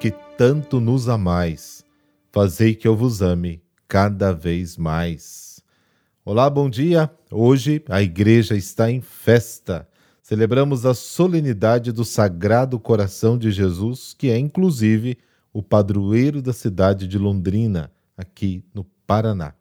que tanto nos amais, fazei que eu vos ame cada vez mais. Olá, bom dia. Hoje a igreja está em festa. Celebramos a solenidade do Sagrado Coração de Jesus, que é inclusive o padroeiro da cidade de Londrina, aqui no Paraná.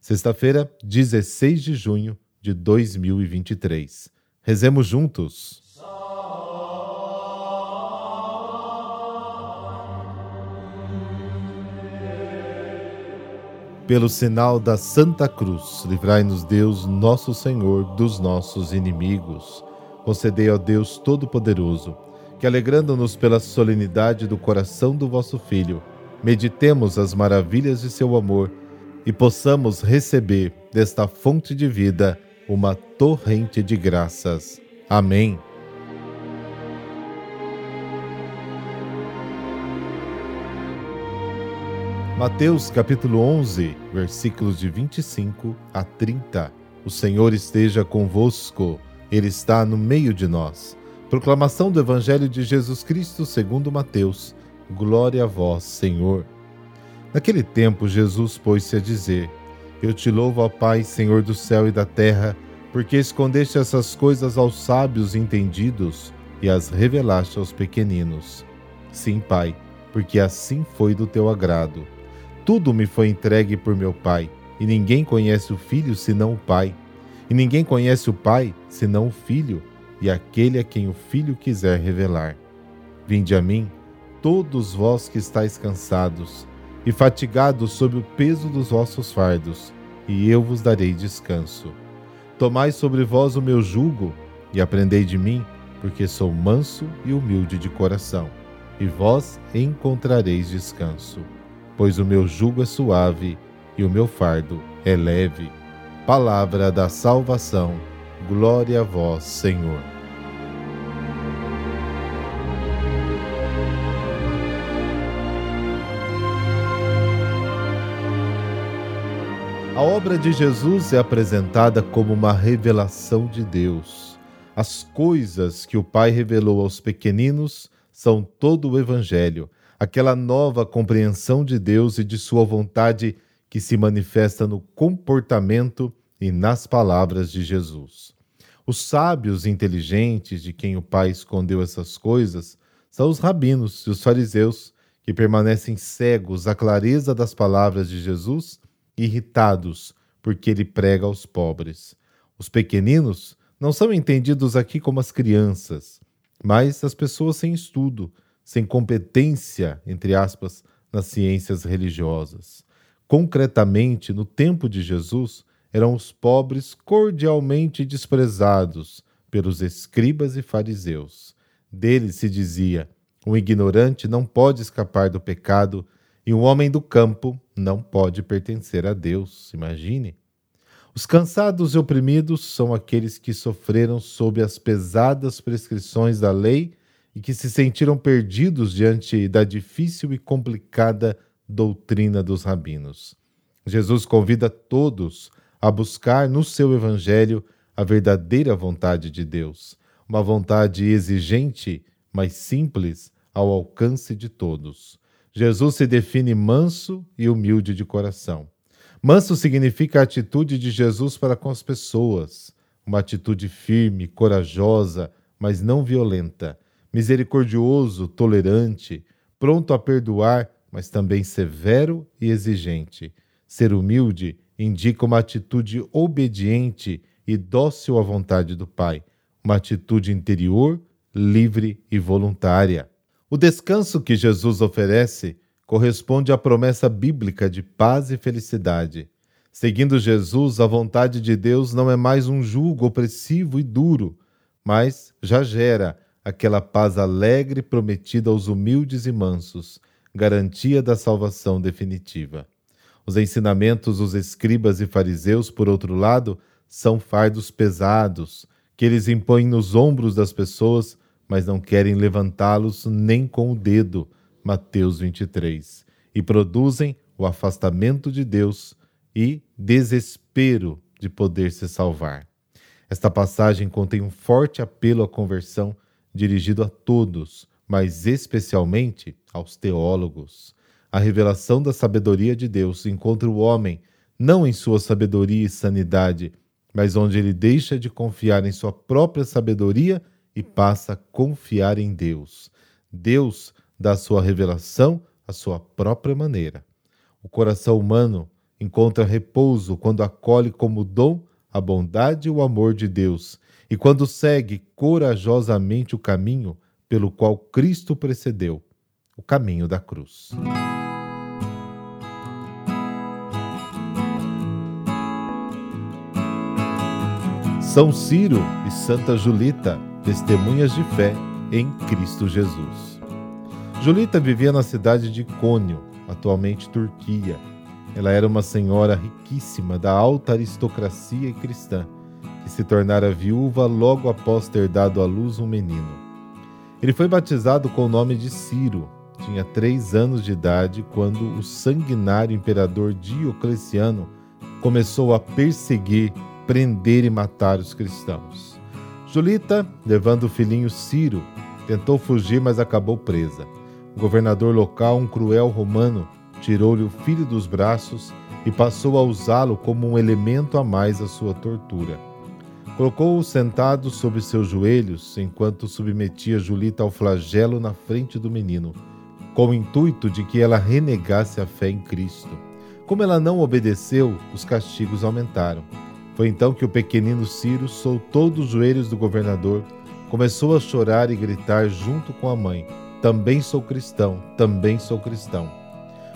Sexta-feira, 16 de junho de 2023. Rezemos juntos. Pelo sinal da Santa Cruz, livrai-nos Deus, nosso Senhor, dos nossos inimigos. Concedei ao Deus Todo-Poderoso, que alegrando-nos pela solenidade do coração do vosso Filho, meditemos as maravilhas de seu amor e possamos receber desta fonte de vida uma torrente de graças. Amém. Mateus capítulo 11, versículos de 25 a 30. O Senhor esteja convosco, Ele está no meio de nós. Proclamação do Evangelho de Jesus Cristo segundo Mateus. Glória a vós, Senhor. Naquele tempo, Jesus pôs-se a dizer: Eu te louvo, ó Pai, Senhor do céu e da terra, porque escondeste essas coisas aos sábios e entendidos e as revelaste aos pequeninos. Sim, Pai, porque assim foi do teu agrado. Tudo me foi entregue por meu Pai, e ninguém conhece o Filho senão o Pai. E ninguém conhece o Pai senão o Filho, e aquele a quem o Filho quiser revelar. Vinde a mim, todos vós que estáis cansados e fatigados sob o peso dos vossos fardos, e eu vos darei descanso. Tomai sobre vós o meu jugo e aprendei de mim, porque sou manso e humilde de coração, e vós encontrareis descanso pois o meu jugo é suave e o meu fardo é leve. Palavra da salvação, glória a vós, Senhor. A obra de Jesus é apresentada como uma revelação de Deus. As coisas que o Pai revelou aos pequeninos são todo o Evangelho aquela nova compreensão de Deus e de Sua vontade que se manifesta no comportamento e nas palavras de Jesus. Os sábios inteligentes de quem o Pai escondeu essas coisas são os rabinos e os fariseus, que permanecem cegos à clareza das palavras de Jesus, irritados porque ele prega aos pobres. Os pequeninos não são entendidos aqui como as crianças, mas as pessoas sem estudo, sem competência, entre aspas, nas ciências religiosas. Concretamente, no tempo de Jesus, eram os pobres cordialmente desprezados pelos escribas e fariseus. Deles se dizia: um ignorante não pode escapar do pecado e um homem do campo não pode pertencer a Deus. Imagine. Os cansados e oprimidos são aqueles que sofreram sob as pesadas prescrições da lei e que se sentiram perdidos diante da difícil e complicada doutrina dos rabinos. Jesus convida todos a buscar no seu evangelho a verdadeira vontade de Deus, uma vontade exigente, mas simples ao alcance de todos. Jesus se define manso e humilde de coração. Manso significa a atitude de Jesus para com as pessoas, uma atitude firme, corajosa, mas não violenta, misericordioso, tolerante, pronto a perdoar, mas também severo e exigente. Ser humilde indica uma atitude obediente e dócil à vontade do Pai, uma atitude interior, livre e voluntária. O descanso que Jesus oferece corresponde à promessa bíblica de paz e felicidade. Seguindo Jesus, a vontade de Deus não é mais um jugo opressivo e duro, mas já gera aquela paz alegre prometida aos humildes e mansos, garantia da salvação definitiva. Os ensinamentos dos escribas e fariseus, por outro lado, são fardos pesados, que eles impõem nos ombros das pessoas, mas não querem levantá-los nem com o dedo. Mateus 23. E produzem o afastamento de Deus e desespero de poder se salvar. Esta passagem contém um forte apelo à conversão dirigido a todos, mas especialmente aos teólogos. A revelação da sabedoria de Deus encontra o homem não em sua sabedoria e sanidade, mas onde ele deixa de confiar em sua própria sabedoria e passa a confiar em Deus. Deus dá sua revelação à sua própria maneira. O coração humano encontra repouso quando acolhe como dom a bondade e o amor de Deus, e quando segue corajosamente o caminho pelo qual Cristo precedeu, o caminho da cruz. São Ciro e Santa Julita, testemunhas de fé em Cristo Jesus. Julita vivia na cidade de Cônio, atualmente Turquia. Ela era uma senhora riquíssima da alta aristocracia cristã, que se tornara viúva logo após ter dado à luz um menino. Ele foi batizado com o nome de Ciro. Tinha três anos de idade quando o sanguinário imperador Diocleciano começou a perseguir, prender e matar os cristãos. Julita, levando o filhinho Ciro, tentou fugir, mas acabou presa. O governador local, um cruel romano, tirou-lhe o filho dos braços e passou a usá-lo como um elemento a mais à sua tortura. Colocou-o sentado sobre seus joelhos enquanto submetia Julita ao flagelo na frente do menino, com o intuito de que ela renegasse a fé em Cristo. Como ela não obedeceu, os castigos aumentaram. Foi então que o pequenino Ciro soltou dos joelhos do governador, começou a chorar e gritar junto com a mãe: Também sou cristão, também sou cristão.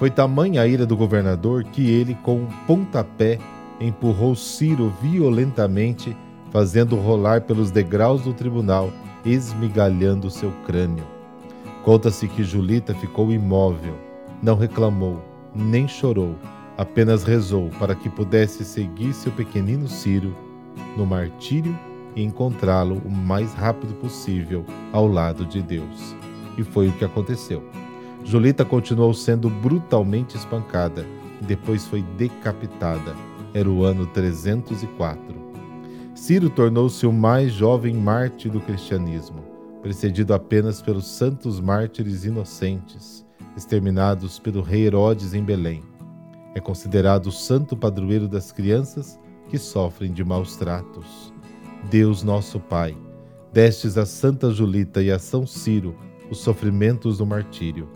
Foi tamanha a ira do governador que ele, com um pontapé, empurrou Ciro violentamente, fazendo rolar pelos degraus do tribunal, esmigalhando seu crânio. Conta-se que Julita ficou imóvel, não reclamou, nem chorou, apenas rezou para que pudesse seguir seu pequenino Ciro no martírio e encontrá-lo o mais rápido possível ao lado de Deus. E foi o que aconteceu. Julita continuou sendo brutalmente espancada e depois foi decapitada. Era o ano 304. Ciro tornou-se o mais jovem mártir do cristianismo, precedido apenas pelos santos mártires inocentes, exterminados pelo rei Herodes em Belém. É considerado o santo padroeiro das crianças que sofrem de maus tratos. Deus nosso Pai, destes a Santa Julita e a São Ciro os sofrimentos do martírio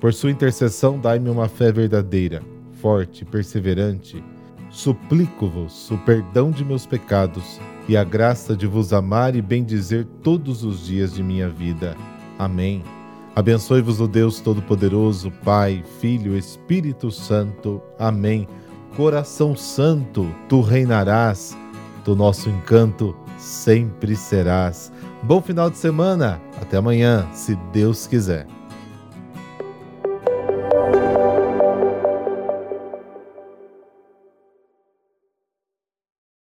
por sua intercessão, dai-me uma fé verdadeira, forte, perseverante. Suplico-vos o perdão de meus pecados e a graça de vos amar e bendizer todos os dias de minha vida. Amém. Abençoe-vos o Deus Todo-Poderoso, Pai, Filho, Espírito Santo. Amém. Coração Santo, tu reinarás, do nosso encanto sempre serás. Bom final de semana, até amanhã, se Deus quiser.